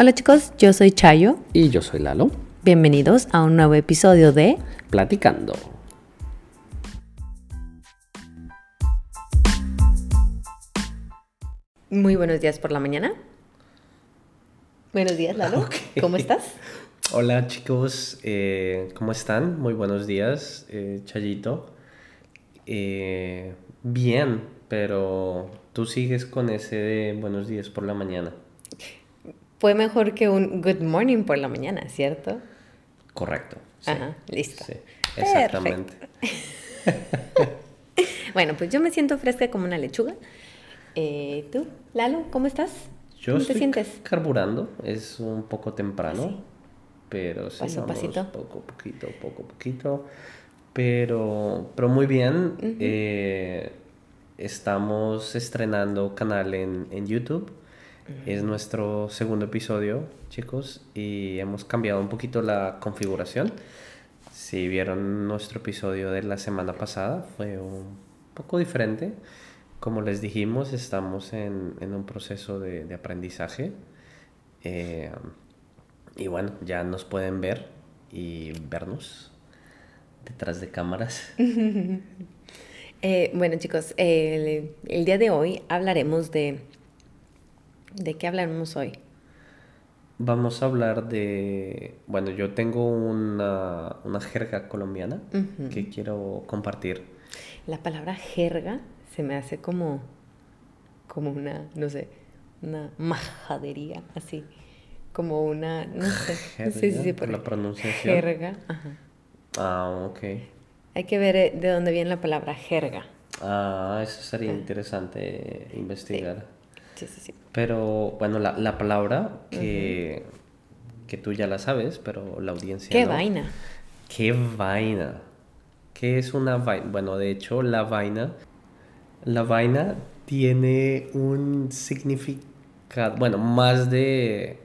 Hola chicos, yo soy Chayo. Y yo soy Lalo. Bienvenidos a un nuevo episodio de Platicando. Muy buenos días por la mañana. Buenos días, Lalo. ¿Cómo estás? Hola chicos, eh, ¿cómo están? Muy buenos días, eh, Chayito. Eh, bien, pero tú sigues con ese de buenos días por la mañana. Fue mejor que un good morning por la mañana, ¿cierto? Correcto. Ajá, listo. Sí, exactamente. bueno, pues yo me siento fresca como una lechuga. Eh, ¿Tú, Lalo, cómo estás? Yo ¿Cómo estoy te sientes? carburando, es un poco temprano, Sí. pero sí, Paso vamos pasito. poco a poquito, poco a poquito, pero, pero muy bien. eh, estamos estrenando canal en, en YouTube. Es nuestro segundo episodio, chicos, y hemos cambiado un poquito la configuración. Si vieron nuestro episodio de la semana pasada, fue un poco diferente. Como les dijimos, estamos en, en un proceso de, de aprendizaje. Eh, y bueno, ya nos pueden ver y vernos detrás de cámaras. Eh, bueno, chicos, el, el día de hoy hablaremos de... ¿De qué hablaremos hoy? Vamos a hablar de... Bueno, yo tengo una, una jerga colombiana que quiero compartir. La palabra jerga se me hace como, como una, no sé, una majadería, así, como una, no sé, Jerga, sí, sí, sí, por por la pronunciación. jerga, ajá. Ah, ok. Hay que ver eh, de dónde viene la palabra jerga. Ah, eso sería interesante investigar. Sí, sí, sí. Pero bueno, la, la palabra que, que tú ya la sabes, pero la audiencia ¿Qué no. vaina? ¿Qué vaina? ¿Qué es una vaina? Bueno, de hecho, la vaina, la vaina tiene un significado, bueno, más de,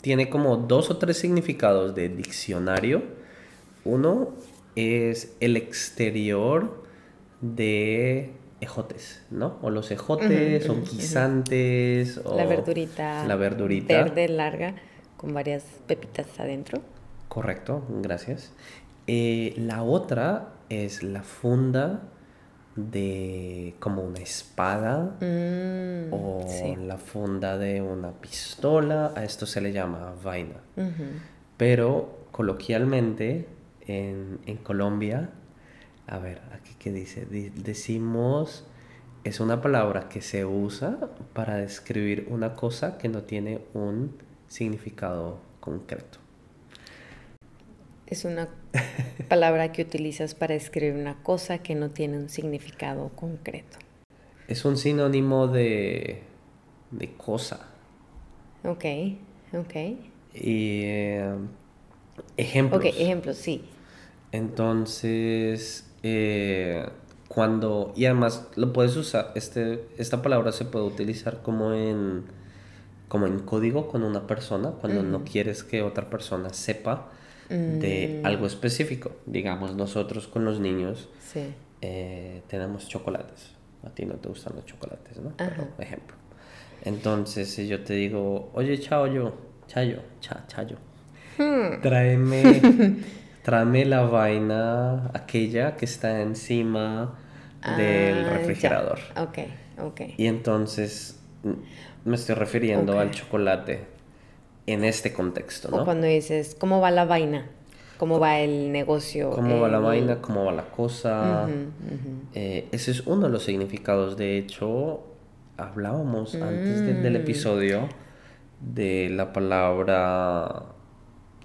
tiene como dos o tres significados de diccionario. Uno es el exterior de ejotes, ¿no? O los ejotes, Ujú, o guisantes, o La verdurita. la verdurita. Verde, larga, con varias pepitas adentro. Correcto, gracias. Eh, la otra es la funda de como una espada Mm, o sí. la funda de una pistola. A esto se le llama vaina. Pero coloquialmente en, en Colombia, a ver, aquí qué dice, Di- decimos, es una palabra que se usa para describir una cosa que no tiene un significado concreto. Es una palabra que utilizas para escribir una cosa que no tiene un significado concreto. Es un sinónimo de, de cosa. Ok, ok. Y eh, ejemplos. Ok, ejemplos, sí. Entonces, eh, cuando, y además lo puedes usar, este, esta palabra se puede utilizar como en, como en código con una persona, cuando no quieres que otra persona sepa de Mm. algo específico. Digamos, nosotros con los niños Sí. eh, tenemos chocolates. A ti no te gustan los chocolates, ¿no? Ajá. Pero, ejemplo. Entonces, si yo te digo, oye, Chayo, Chayo, cha, Chayo, Hmm. tráeme, tráeme la vaina aquella que está encima del Ah, ya. refrigerador. Ok, ok. Y entonces mm, me estoy refiriendo al chocolate en este contexto, O ¿no? cuando dices, ¿cómo va la vaina? ¿Cómo va el negocio? ¿Cómo va la vaina? ¿Cómo va la cosa? Eh, ese es uno de los significados. De hecho, hablábamos antes de- del Mm. episodio de la palabra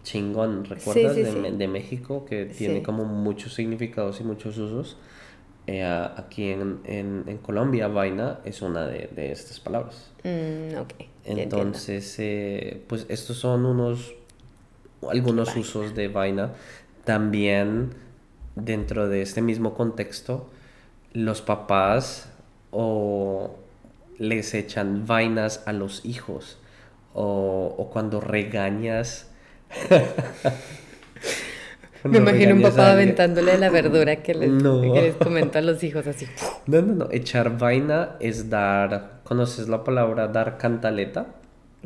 chingón, ¿recuerdas? sí, de, sí. De México, que tiene como muchos significados y muchos usos. Eh, aquí en, en- en Colombia, vaina es una de, de estas palabras. Mm. Entonces, eh, pues estos son unos, algunos Vaina. usos de vaina. También dentro de este mismo contexto, los papás o les echan vainas a los hijos o, o cuando regañas. Me imagino un papá aventándole la verdura que les, No. que les comento a los hijos así. No, no, no. Echar vaina es dar. ¿Conoces la palabra dar cantaleta?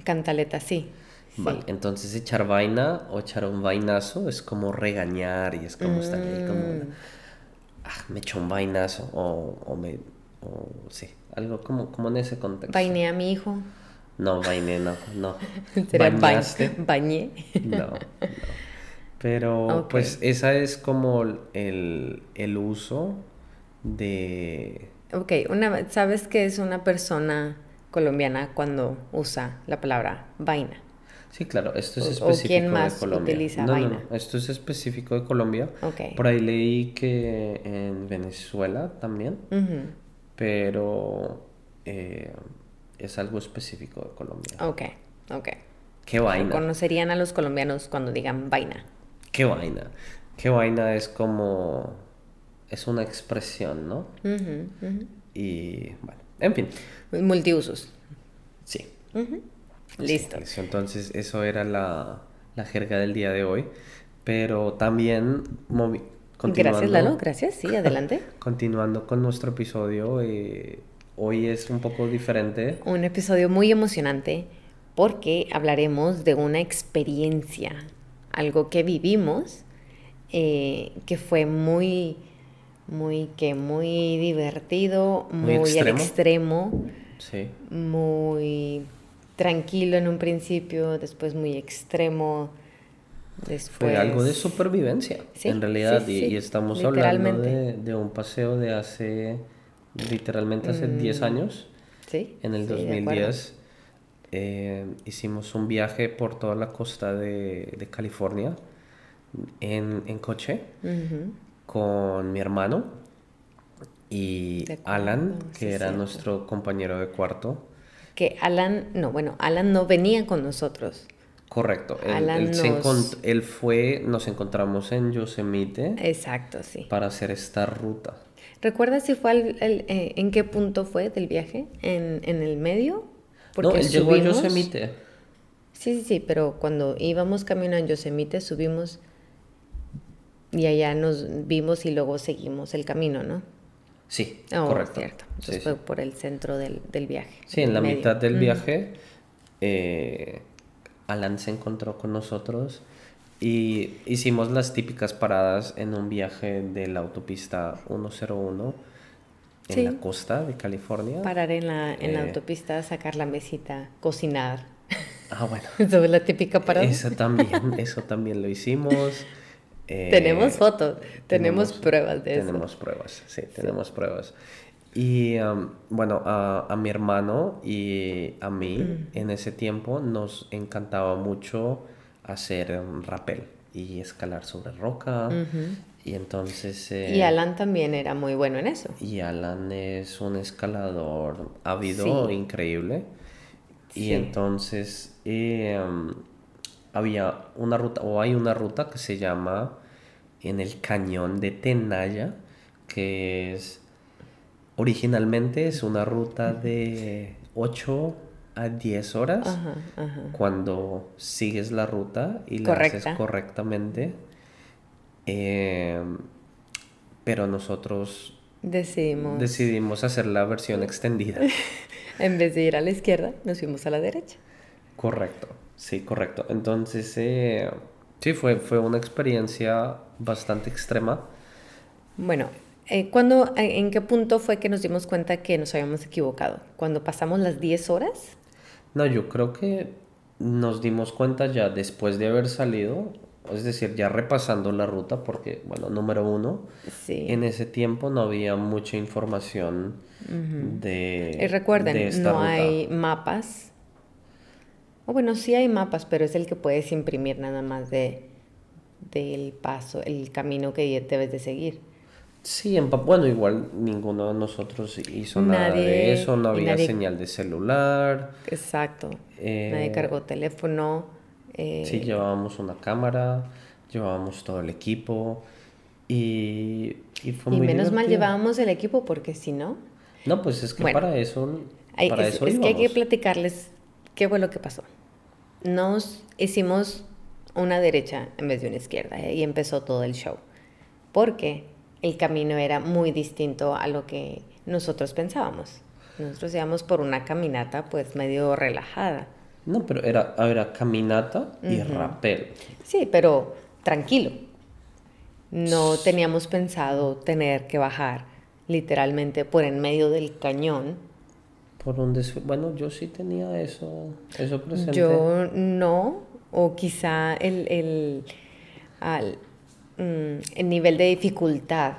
Cantaleta, sí. Vale, entonces echar vaina o echar un vainazo es como regañar y es como estar ahí como, Mm. ah, me echó un vainazo o, o me, o sí, algo como, como en ese contexto. Vainé a mi hijo. No, vainé, no, no. Sería ba- ¿Bañaste? bañé. No, no. Pero pues esa es como el, el uso de... Ok, una, ¿sabes qué es una persona colombiana cuando usa la palabra vaina? Sí, claro, esto es O- o específico quién de más Colombia. utiliza no, vaina. no, esto es específico de Colombia. Ok. Por ahí leí que en Venezuela también, Ujú, pero eh, es algo específico de Colombia. Ok, ok. ¿Qué vaina? Conocerían a los colombianos cuando digan vaina. ¿Qué vaina? ¿Qué vaina es como... es una expresión, ¿no? Y bueno, en fin, Multiusos. sí. Ujú. Listo. Sí, entonces eso era la, la jerga del día de hoy, pero también Gracias, Lalo. Gracias. Sí, adelante. continuando con nuestro episodio, eh, hoy es un poco diferente. Un episodio muy emocionante porque hablaremos de una experiencia, algo que vivimos, eh, que fue muy, muy, que muy divertido, Muy muy, al extremo. extremo, Sí, muy tranquilo en un principio, después muy extremo, después... fue algo de supervivencia, Sí, en realidad, sí, y, estamos hablando de un paseo de hace, literalmente hace 10 años, Sí, en el Mm. sí, de acuerdo. 2010. eh, hicimos un viaje por toda la costa de, de California en, en coche. Con mi hermano y Alan, que sí, era cierto. nuestro compañero de cuarto. Que Alan, no, bueno, Alan no venía con nosotros. Correcto. Él, Alan él nos- él fue, nos encontramos en Yosemite Exacto, sí. para hacer esta ruta. ¿Recuerdas si fue al- el- eh, en qué punto fue del viaje? ¿En, en el medio? no, él llegó a Yosemite. Sí, sí, sí, pero cuando íbamos camino en Yosemite subimos y allá nos vimos y luego seguimos el camino, ¿no? Sí, Oh, correcto. cierto. Entonces sí. fue por el centro del, del viaje. Sí, en la medio. mitad del viaje, eh, Alan se encontró con nosotros y hicimos las típicas paradas en un viaje de la autopista 101 en Sí. la costa de California. Parar en la, en la Eh. autopista, sacar la mesita, cocinar. Ah, bueno. Eso es la típica parada. Eso también, eso también lo hicimos. Eh, Tenemos fotos, tenemos pruebas de eso. Tenemos pruebas, sí, tenemos pruebas. Y um, bueno, a, a mi hermano y a mí Mm. en ese tiempo nos encantaba mucho hacer um, rappel y escalar sobre roca. Y entonces... eh, Y Alan también era muy bueno en eso. y Alan es un escalador ávido, Sí. increíble. Y entonces eh, um, había una ruta, o hay una ruta que se llama en el cañón de Tenaya, que es originalmente es una ruta de 8 a 10 horas. Ajá, ajá. Cuando sigues la ruta y la haces Correcta. correctamente. Eh, pero nosotros Decidimos, decidimos hacer la versión extendida. en vez de ir a la izquierda, nos fuimos a la derecha. Correcto, sí, correcto. Entonces, eh, sí, fue, fue una experiencia bastante extrema. Bueno, eh, ¿cuándo, ¿en qué punto fue que nos dimos cuenta que nos habíamos equivocado? ¿Cuando pasamos las 10 horas? No, yo creo que nos dimos cuenta ya después de haber salido, es decir, ya repasando la ruta, porque, bueno, número uno, Sí. en ese tiempo no había mucha información de, Y recuerden, de esta no ruta. hay mapas. O bueno, sí hay mapas, pero es el que puedes imprimir nada más de del paso, el camino que debes de seguir. Sí, en bueno, igual ninguno de nosotros hizo nada de eso, no había nadie- señal de celular. Exacto. Eh, Nadie cargó teléfono. eh, Sí, llevábamos una cámara, llevábamos todo el equipo y, y fue y muy menos mal llevábamos el equipo porque si no, No, pues es que Bueno, para eso, Ay, para es, eso es que hay que platicarles qué fue lo que pasó. Nos hicimos una derecha en vez de una izquierda ¿eh? y empezó todo el show. Porque el camino era muy distinto a lo que nosotros pensábamos. Nosotros íbamos por una caminata pues medio relajada. No, pero era, era caminata y rappel. Sí, pero tranquilo. No teníamos pensado tener que bajar literalmente por en medio del cañón. Por donde, bueno, yo sí tenía eso, eso presente. Yo no, o quizá el, el, mm, el nivel de dificultad.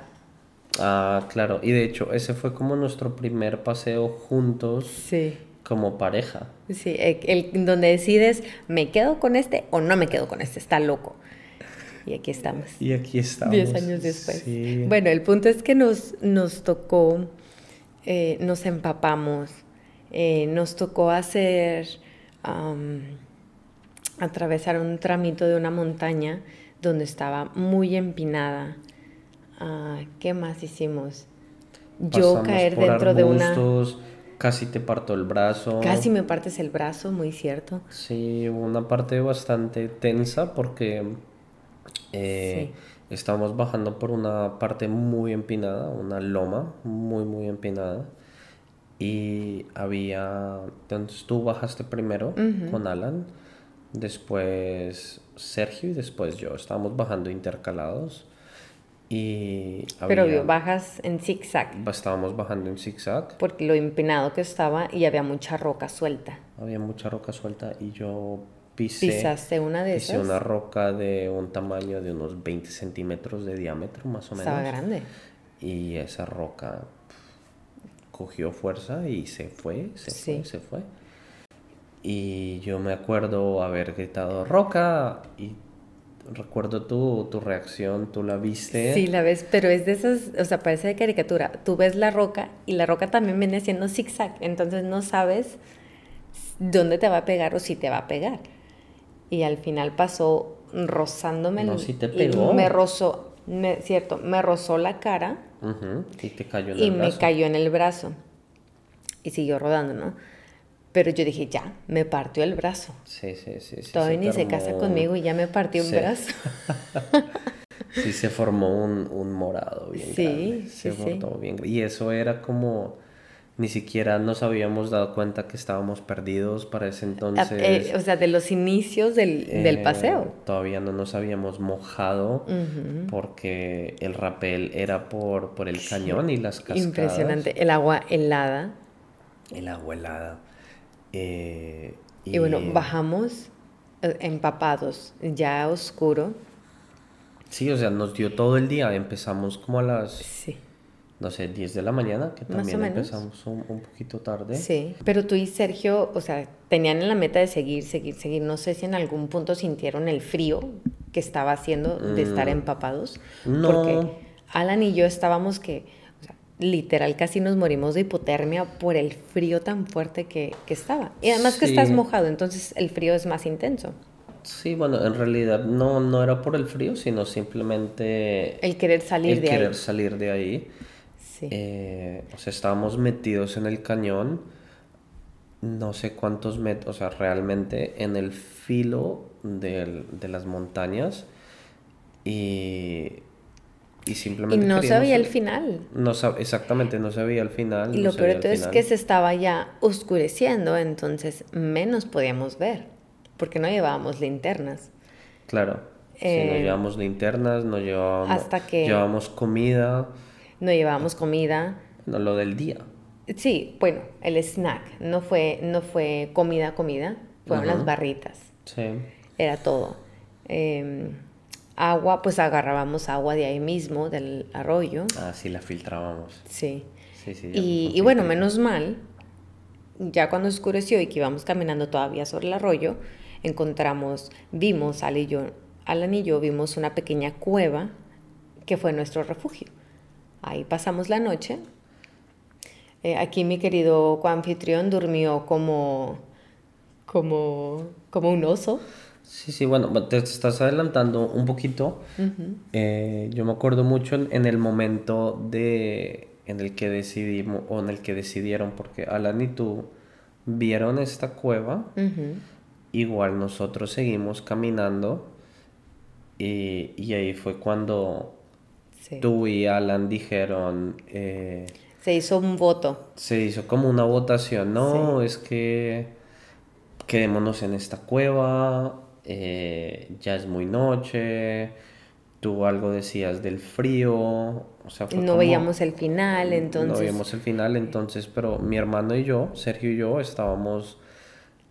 Ah, claro, y de hecho ese fue como nuestro primer paseo juntos. Sí como pareja. Sí, el, donde decides, ¿me quedo con este o no me quedo con este? Está loco. Y aquí estamos. Y aquí estamos. Diez años después. Bueno, el punto es que nos, nos tocó, eh, nos empapamos, eh, nos tocó hacer, atravesar un tramito de una montaña donde estaba muy empinada. Ah, ¿Qué más hicimos? Yo caer dentro de una Casi te parto el brazo. Casi me partes el brazo, muy cierto. Sí, una parte bastante tensa porque eh, estábamos bajando por una parte muy empinada, una loma muy, muy empinada. Y había, entonces tú bajaste primero con Alan, después Sergio y después yo. Estábamos bajando intercalados. Y Pero bajas en zigzag. Estábamos bajando en zigzag. Porque lo empinado que estaba y había mucha roca suelta. Había mucha roca suelta y yo pisé. ¿Pisaste una de esas? Una roca de un tamaño de unos 20 centímetros de diámetro, más o menos. Estaba grande. Y esa roca cogió fuerza y se fue, se fue, se fue. Y yo me acuerdo haber gritado roca y recuerdo tu, tu reacción, tú la viste. Sí, la ves, pero es de esas, o sea, parece de caricatura. Tú ves la roca y la roca también viene haciendo zigzag, entonces no sabes dónde te va a pegar o si te va a pegar. Y al final pasó rozándome. No, si te pegó. Me rozó, me, cierto, me rozó la cara. Y te cayó en el brazo. Y me cayó en el brazo. Y siguió rodando, ¿no? Pero yo dije, ya, me partió el brazo. Sí, sí, sí. sí Todavía ni se casa conmigo y ya me partió un brazo. sí, se formó un, un morado bien sí, Se formó bien Y eso era como ni siquiera nos habíamos dado cuenta que estábamos perdidos para ese entonces. Eh, o sea, de los inicios del, del, eh, paseo. Todavía no nos habíamos mojado porque el rapel era por, por el cañón y las cascadas. Impresionante. El agua helada. El agua helada. Eh, y, bueno, bajamos eh, empapados, ya oscuro. Sí, o sea, nos dio todo el día. Empezamos como a las, no sé, 10 de la mañana, que también empezamos un, poquito tarde. Sí, pero tú y Sergio, o sea, tenían en la meta de seguir, seguir, seguir. No sé si en algún punto sintieron el frío que estaba haciendo de estar mm. empapados. No. Porque Alan y yo estábamos que literal casi nos morimos de hipotermia por el frío tan fuerte que, estaba. Y además que estás mojado, entonces el frío es más intenso. Sí, bueno, en realidad no, no era por el frío, sino simplemente... El querer salir el de querer ahí. salir de ahí. Sí. Eh, o sea, estábamos metidos en el cañón, no sé cuántos metros, o sea, realmente en el filo de las montañas. Y y simplemente... Y no sabía el final. No exactamente, no sabía el final. Y lo peor es que se estaba ya oscureciendo, entonces menos podíamos ver, porque no llevábamos linternas. Claro, eh, no llevábamos linternas, no llevábamos, hasta que llevábamos comida. No llevábamos comida. No, lo del día. Sí, bueno, el snack, no fue, no fue comida, comida, fueron las barritas. Sí. Era todo. Eh, agua, pues agarrábamos agua de ahí mismo, del arroyo. Ah, sí, la filtrábamos. Sí. sí, sí y, bueno, menos mal, ya cuando oscureció y que íbamos caminando todavía sobre el arroyo, encontramos, vimos, Al y yo, Alan y yo vimos una pequeña cueva que fue nuestro refugio. Ahí pasamos la noche. Eh, aquí mi querido coanfitrión durmió como, como, como un oso. Sí, sí, bueno, te estás adelantando un poquito. Eh, yo me acuerdo mucho en, el momento de en el que decidimos o en el que decidieron porque Alan y tú vieron esta cueva. Igual nosotros seguimos caminando y, y ahí fue cuando tú y Alan dijeron. Eh, se hizo un voto. Se hizo como una votación. No, es que quedémonos en esta cueva, eh, ya es muy noche, tú algo decías del frío, o sea, no veíamos el final, entonces... No veíamos el final, entonces, pero mi hermano y yo, Sergio y yo, estábamos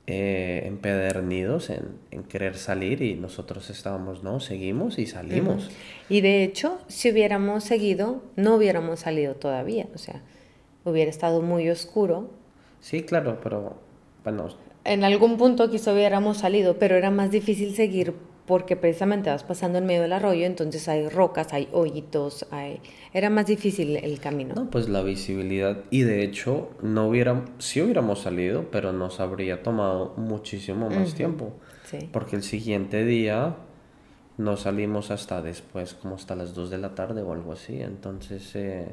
eh, empedernidos en, querer salir y nosotros estábamos, no, seguimos y salimos. Y de hecho, si hubiéramos seguido, no hubiéramos salido todavía, o sea, hubiera estado muy oscuro. Sí, claro, pero bueno, en algún punto quizá hubiéramos salido, pero era más difícil seguir porque precisamente vas pasando en medio del arroyo, entonces hay rocas, hay hoyitos, hay... era más difícil el camino. No, pues la visibilidad, y de hecho, no hubiera, sí hubiéramos salido, pero nos habría tomado muchísimo más tiempo. Sí. Porque el siguiente día no salimos hasta después, como hasta las 2 de la tarde o algo así, entonces, eh,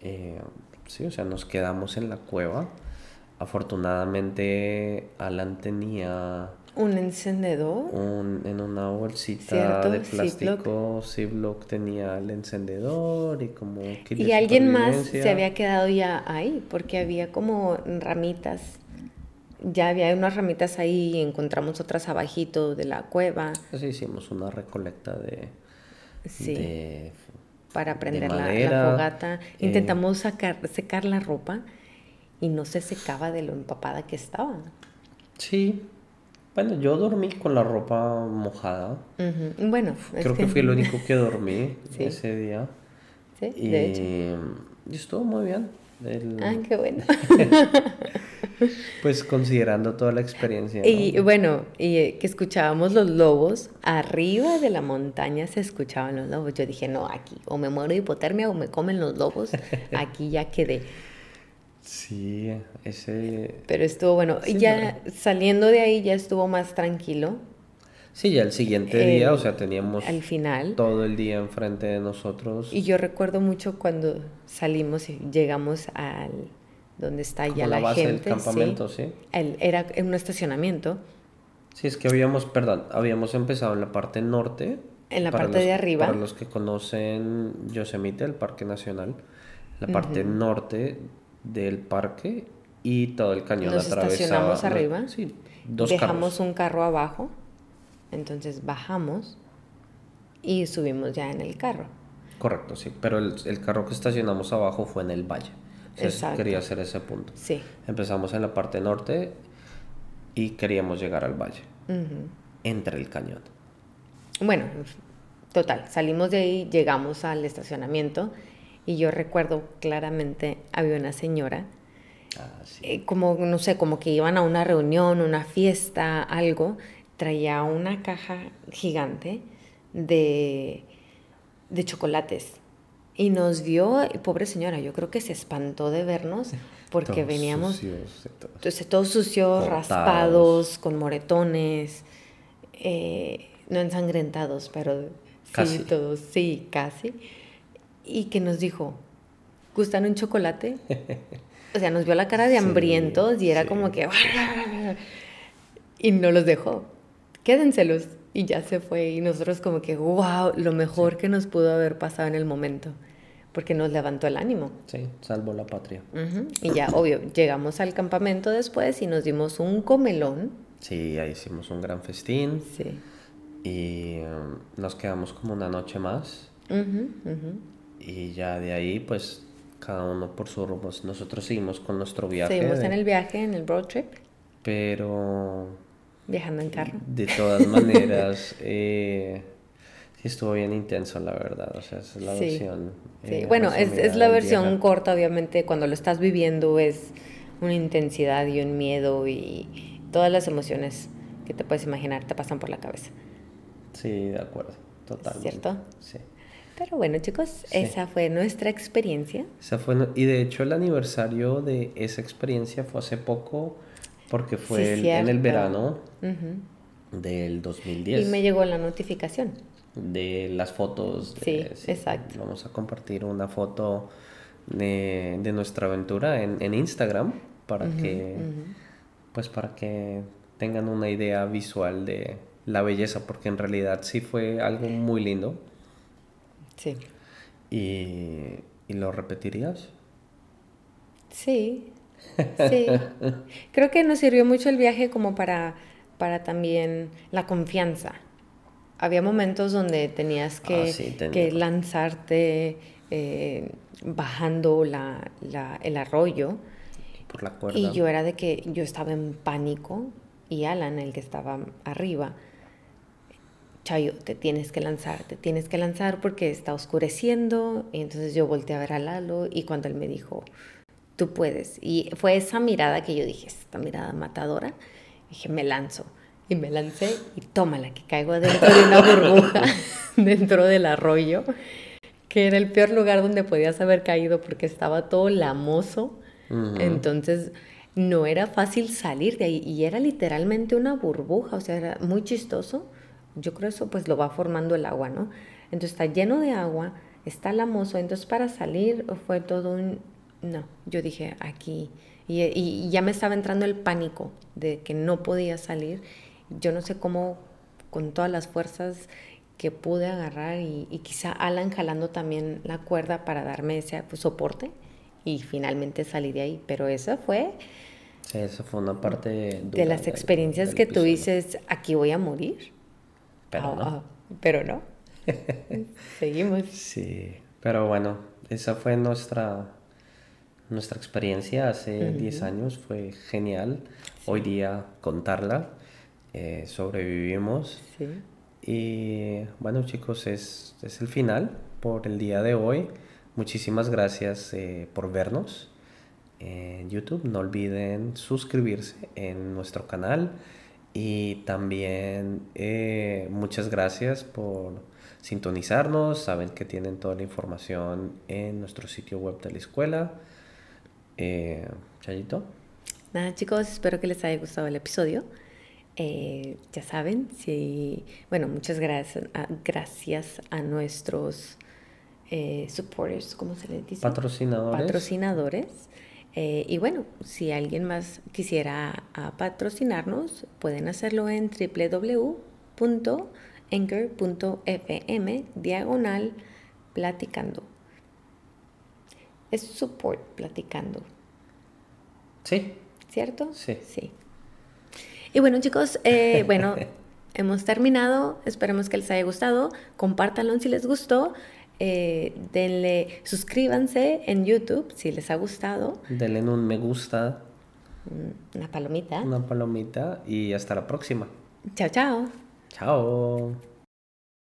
eh, sí, o sea, nos quedamos en la cueva Afortunadamente, Alan tenía... ¿Un encendedor? Un, en una bolsita de plástico, Ziploc tenía el encendedor y como... Y alguien más se había quedado ya ahí, porque había como ramitas. Ya había unas ramitas ahí y encontramos otras abajito de la cueva. Así hicimos una recolecta de... Sí. para prender la, fogata. Eh, Intentamos sacar, secar la ropa y no se secaba de lo empapada que estaba. Sí. Bueno, yo dormí con la ropa mojada. Bueno, creo que... fui el único que dormí ese día. Sí, y... de hecho. Y estuvo muy bien. Ah, qué bueno. pues considerando toda la experiencia. Y bueno, y eh, que escuchábamos los lobos, arriba de la montaña se escuchaban los lobos. Yo dije, no, aquí o me muero de hipotermia o me comen los lobos, aquí ya quedé. Sí, ese... Pero estuvo bueno. y ya saliendo de ahí ya estuvo más tranquilo. Sí, ya el siguiente día, o sea, teníamos... Al final. Todo el día enfrente de nosotros. Y yo recuerdo mucho cuando salimos y llegamos al... donde está ya la, base gente. Del campamento, sí. era en un estacionamiento. Sí, es que habíamos, perdón, habíamos empezado en la parte norte. En la parte de arriba. Para los que conocen Yosemite, el Parque Nacional, la parte norte del parque y todo el cañón Nos estacionamos arriba. Sí, dos Dejamos un carro abajo, entonces bajamos y subimos ya en el carro. Correcto, sí, pero el, el carro que estacionamos abajo fue en el valle. Exacto. quería hacer ese punto. Sí. Empezamos en la parte norte y queríamos llegar al valle, entre el cañón. Bueno, total, salimos de ahí, llegamos al estacionamiento y yo recuerdo claramente, había una señora, ah, eh, como, no sé, como que iban a una reunión, una fiesta, algo, traía una caja gigante de, de chocolates. Y nos vio, pobre señora, yo creo que se espantó de vernos porque veníamos entonces, todos sucios, raspados, con moretones, eh, no ensangrentados, pero casi. sí, todos, sí, casi y que nos dijo, ¿gustan un chocolate? O sea, nos vio la cara de hambrientos y era como que... Y no los dejó. Quédenselos. Y ya se fue. Y nosotros como que, wow, lo mejor que nos pudo haber pasado en el momento. Porque nos levantó el ánimo. Sí, salvó la patria. Y ya, obvio, llegamos al campamento después y nos dimos un comelón. Sí, ahí hicimos un gran festín. Sí. Y um, nos quedamos como una noche más. Y ya de ahí, pues, cada uno por su rumbo. Nosotros seguimos con nuestro viaje. Seguimos en el viaje, en el road trip. Pero... Viajando en carro. De todas maneras, eh, sí estuvo bien intenso, la verdad. O sea, es la versión... Sí, eh, bueno, es, es la versión corta, obviamente. Cuando lo estás viviendo es una intensidad y un miedo y todas las emociones que te puedes imaginar te pasan por la cabeza. Sí, de acuerdo, totalmente. ¿Cierto? Sí. Pero bueno, chicos, esa fue nuestra experiencia. Esa fue, y de hecho el aniversario de esa experiencia fue hace poco, porque fue en el verano del 2010. Y me llegó la notificación. De las fotos. sí, exacto. Vamos a compartir una foto de, nuestra aventura en, en Instagram para que, pues para que tengan una idea visual de la belleza, porque en realidad sí fue algo muy lindo. Sí. ¿Y, lo repetirías? Sí. Sí. Creo que nos sirvió mucho el viaje como para, para también la confianza. Había momentos donde tenías que, Ah, que lanzarte eh, bajando la, el arroyo. Por la cuerda. Y yo era de que yo estaba en pánico y Alan, el que estaba arriba, Chayo, te tienes que lanzar, te tienes que lanzar porque está oscureciendo. Y entonces yo volteé a ver a Lalo y cuando él me dijo, tú puedes. Y fue esa mirada que yo dije, esta mirada matadora. Dije, me lanzo. Y me lancé y tómala, que caigo dentro de una burbuja, dentro del arroyo, que era el peor lugar donde podías haber caído porque estaba todo lamoso. Entonces no era fácil salir de ahí y era literalmente una burbuja, o sea, era muy chistoso. Yo creo eso pues lo va formando el agua, ¿no? Entonces está lleno de agua, está lamoso, entonces para salir fue todo un... No, yo dije aquí, y, y ya me estaba entrando el pánico de que no podía salir. Yo no sé cómo con todas las fuerzas que pude agarrar y, y quizá Alan jalando también la cuerda para darme ese pues, soporte y finalmente salí de ahí. Pero eso fue... Sí, eso fue una parte de las experiencias que tú dices, aquí voy a morir. Pero no. Ah, pero no. Seguimos. Sí, pero bueno, esa fue nuestra, nuestra experiencia hace 10 años, fue genial. Hoy día contarla, eh, sobrevivimos. Sí. Y bueno chicos, es, es el final por el día de hoy. Muchísimas gracias eh, por vernos en YouTube. No olviden suscribirse en nuestro canal. Y también eh, muchas gracias por sintonizarnos. Saben que tienen toda la información en nuestro sitio web de la escuela. Eh, Chayito. Nada chicos, espero que les haya gustado el episodio. Eh, ya saben, si, bueno, muchas gracias a, gracias a nuestros eh, supporters, ¿cómo se les dice? Patrocinadores. Patrocinadores. Eh, y bueno, si alguien más quisiera uh, patrocinarnos, pueden hacerlo en www.anchor.fm diagonal platicando. Es support platicando. Sí. ¿Cierto? Sí. Sí. Y bueno chicos, eh, bueno, hemos terminado. Esperemos que les haya gustado. Compártanlo si les gustó. Eh, denle, suscríbanse en YouTube si les ha gustado. Denle un me gusta. Una palomita. Una palomita y hasta la próxima. Chao, chao. Chao.